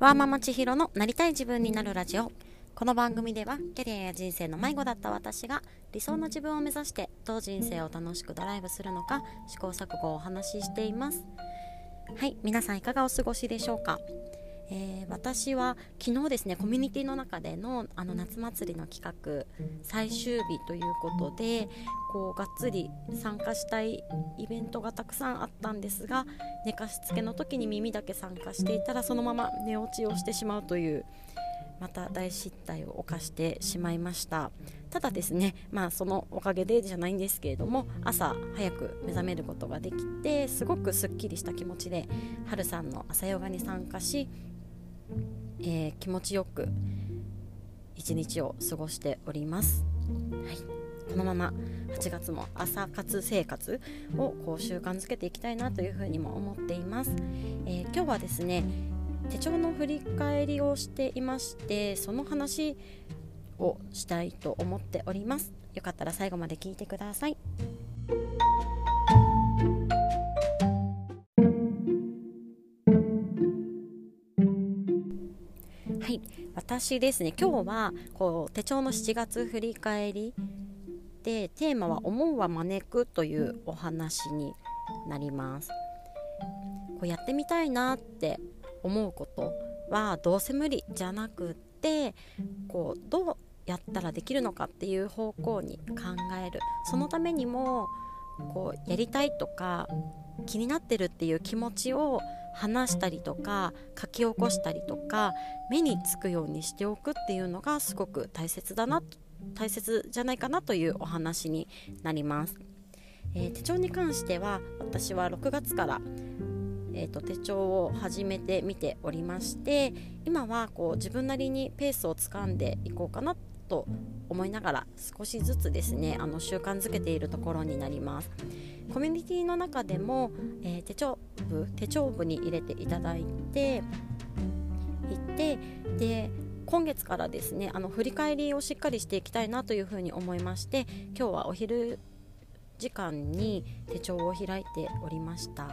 ワーママ千尋のなりたい自分になるラジオ。この番組ではキャリアや人生の迷子だった私が理想の自分を目指してどう人生を楽しくドライブするのか試行錯誤をお話ししています。はい皆さんいかがお過ごしでしょうか？えー、私は昨日ですねコミュニティの中でのあの夏祭りの企画最終日ということでこうがっつり参加したいイベントがたくさんあったんですが寝かしつけの時に耳だけ参加していたらそのまま寝落ちをしてしまうというまた大失態を犯してしまいました。ただですねまあそのおかげでじゃないんですけれども朝早く目覚めることができてすごくすっきりした気持ちではるさんの朝ヨガに参加しえー、気持ちよく一日を過ごしております。はい。このまま8月も朝活生活をこう習慣づけていきたいなというふうにも思っています、えー、今日はですね手帳の振り返りをしていましてその話をしたいと思っております。よかったら最後まで聞いてください。はい。私ですね今日はこう手帳の7月振り返りでテーマは「思うは招く」というお話になります。こうやってみたいなって思うことはどうせ無理じゃなくってこうどうやったらできるのかっていう方向に考える。そのためにもこうやりたいとか気になってるっていう気持ちを話したりとか書き起こしたりとか目につくようにしておくっていうのがすごく大切だな大切じゃないかなというお話になります、えー、手帳に関しては私は6月からえーと、手帳を始めてみておりまして今はこう自分なりにペースをつかんでいこうかなと思いながら少しずつですねあの習慣づけているところになりますコミュニティの中でも、えー、手帳部手帳部に入れていただいていてで今月からですねあの振り返りをしっかりしていきたいなというふうに思いまして今日はお昼時間に手帳を開いておりました。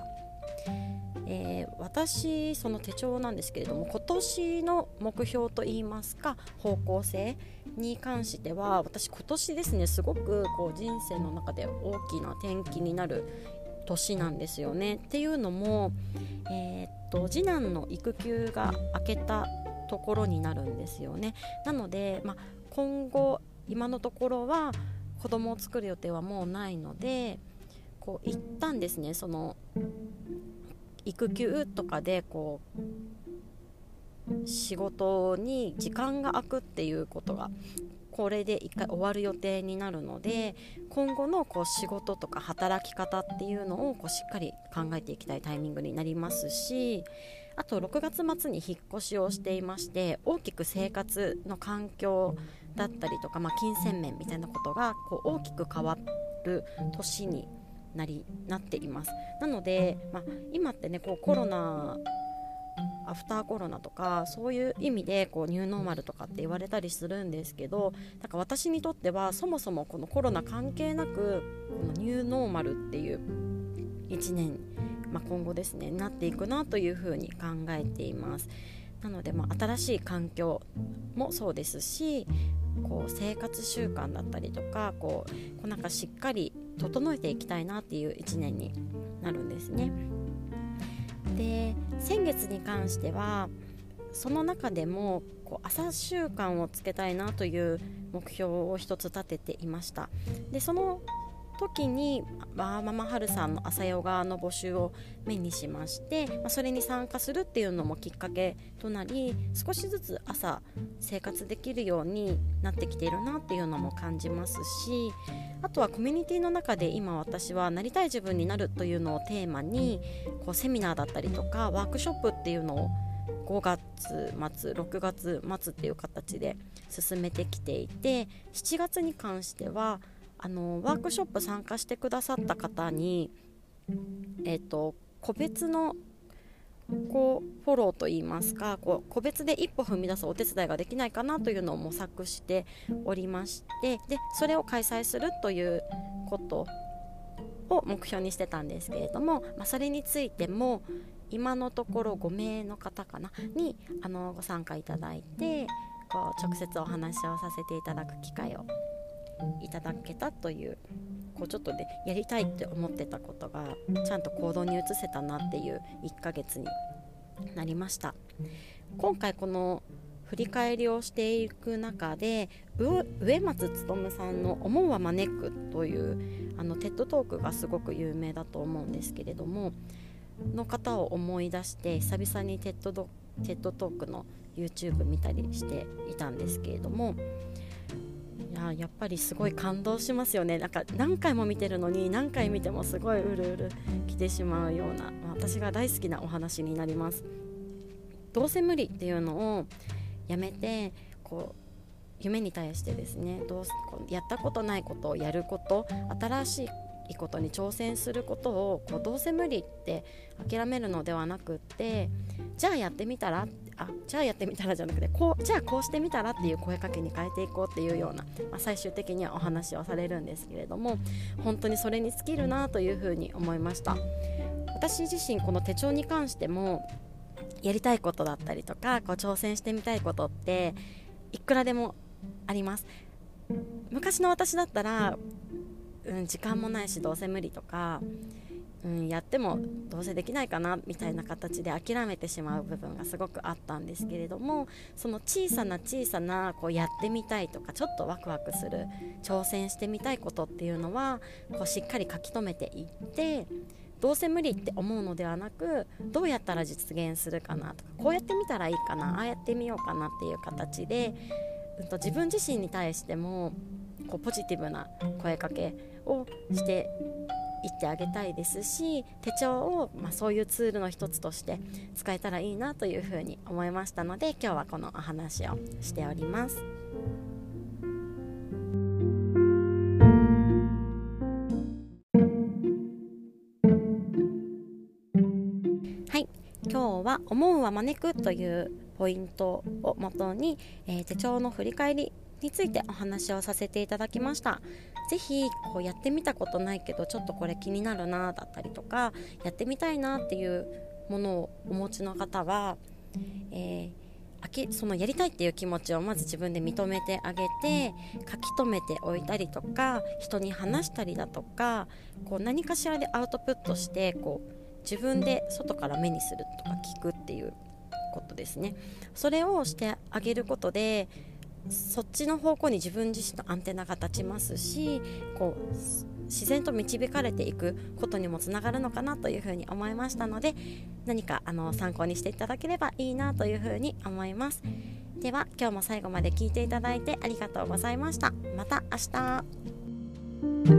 えー、私その手帳なんですけれども今年の目標といいますか方向性に関しては私今年ですねすごくこう人生の中で大きな転機になる年なんですよね。っていうのも、えー、っと次男の育休が明けたところになるんですよね。なので、ま今後今のところは子供を作る予定はもうないのでこう一旦ですねその育休とかでこう仕事に時間が空くっていうことがこれで1回終わる予定になるので今後のこう仕事とか働き方っていうのをこうしっかり考えていきたいタイミングになりますしあと6月末に引っ越しをしていまして大きく生活の環境だったりとか、まあ、金銭面みたいなことがこう大きく変わる年になりなっています。なので、まあ、今ってねこうコロナアフターコロナとかそういう意味でこうニューノーマルとかって言われたりするんですけどだか私にとってはそもそもこのコロナ関係なくこのニューノーマルっていう1年、まあ、今後ですねなっていくなというふうに考えています。なので、まあ、新しい環境もそうですしこう生活習慣だったりとかこうこうなんかしっかり整えていきたいなっていう1年になるんですね。で先月に関してはその中でもこう朝習慣をつけたいなという目標を一つ立てていましたでその時にワーママハルさんの朝ヨガの募集を目にしまして、まあ、それに参加するっていうのもきっかけとなり少しずつ朝生活できるようになってきているなっていうのも感じますしあとはコミュニティの中で今私はなりたい自分になるというのをテーマにこうセミナーだったりとかワークショップっていうのを5月末6月末っていう形で進めてきていて7月に関してはあのワークショップ参加してくださった方に、えーと、個別のこうフォローといいますかこう個別で一歩踏み出すお手伝いができないかなというのを模索しておりましてでそれを開催するということを目標にしてたんですけれども、まあ、それについても今のところ5名の方かなにあのご参加いただいてこう直接お話をさせていただく機会をいただけたというこうちょっとでやりたいって思ってたことがちゃんと行動に移せたなっていう1ヶ月になりました。今回この振り返りをしていく中で植松勉さんの「思うは招く」というあのテッドトークがすごく有名だと思うんですけれどもの方を思い出して久々にテッドテッドトークの YouTube 見たりしていたんですけれどもややっぱりすごい感動しますよね。なんか何回も見てるのに何回見てもすごいうるうる来てしまうような私が大好きなお話になります。どうせ無理っていうのをやめてこう夢に対してですねどうやったことないことをやること新しいことに挑戦することをこうどうせ無理って諦めるのではなくってじゃあやってみたらあじゃあやってみたらじゃなくてこうじゃあこうしてみたらっていう声かけに変えていこうっていうような、まあ、最終的にはお話をされるんですけれども本当にそれに尽きるなというふうに思いました。私自身この手帳に関してもやりたいことだったりとかこう挑戦してみたいことっていくらでもあります。昔の私だったら、うん、時間もないしどうせ無理とか、うん、やってもどうせできないかなみたいな形で諦めてしまう部分がすごくあったんですけれどもその小さな小さなこうやってみたいとかちょっとワクワクする挑戦してみたいことっていうのはこうしっかり書き留めていってどうせ無理って思うのではなくどうやったら実現するかなとかこうやってみたらいいかなああやってみようかなっていう形で、うんと、自分自身に対してもこうポジティブな声かけをしていってあげたいですし手帳を、まあ、そういうツールの一つとして使えたらいいなというふうに思いましたので今日はこのお話をしております。今日は「思うは招く」というポイントをもとに、えー、手帳の振り返りについてお話をさせていただきました是非こうやってみたことないけどちょっとこれ気になるなだったりとかやってみたいなっていうものをお持ちの方は、えー、そのやりたいっていう気持ちをまず自分で認めてあげて書き留めておいたりとか人に話したりだとかこう何かしらでアウトプットしてこう自分で外から目にするとか聞くっていうことですね。それをしてあげることでそっちの方向に自分自身のアンテナが立ちますしこう自然と導かれていくことにもつながるのかなというふうに思いましたので何かあの参考にしていただければいいなというふうに思います。では今日も最後まで聞いていただいてありがとうございました。また明日。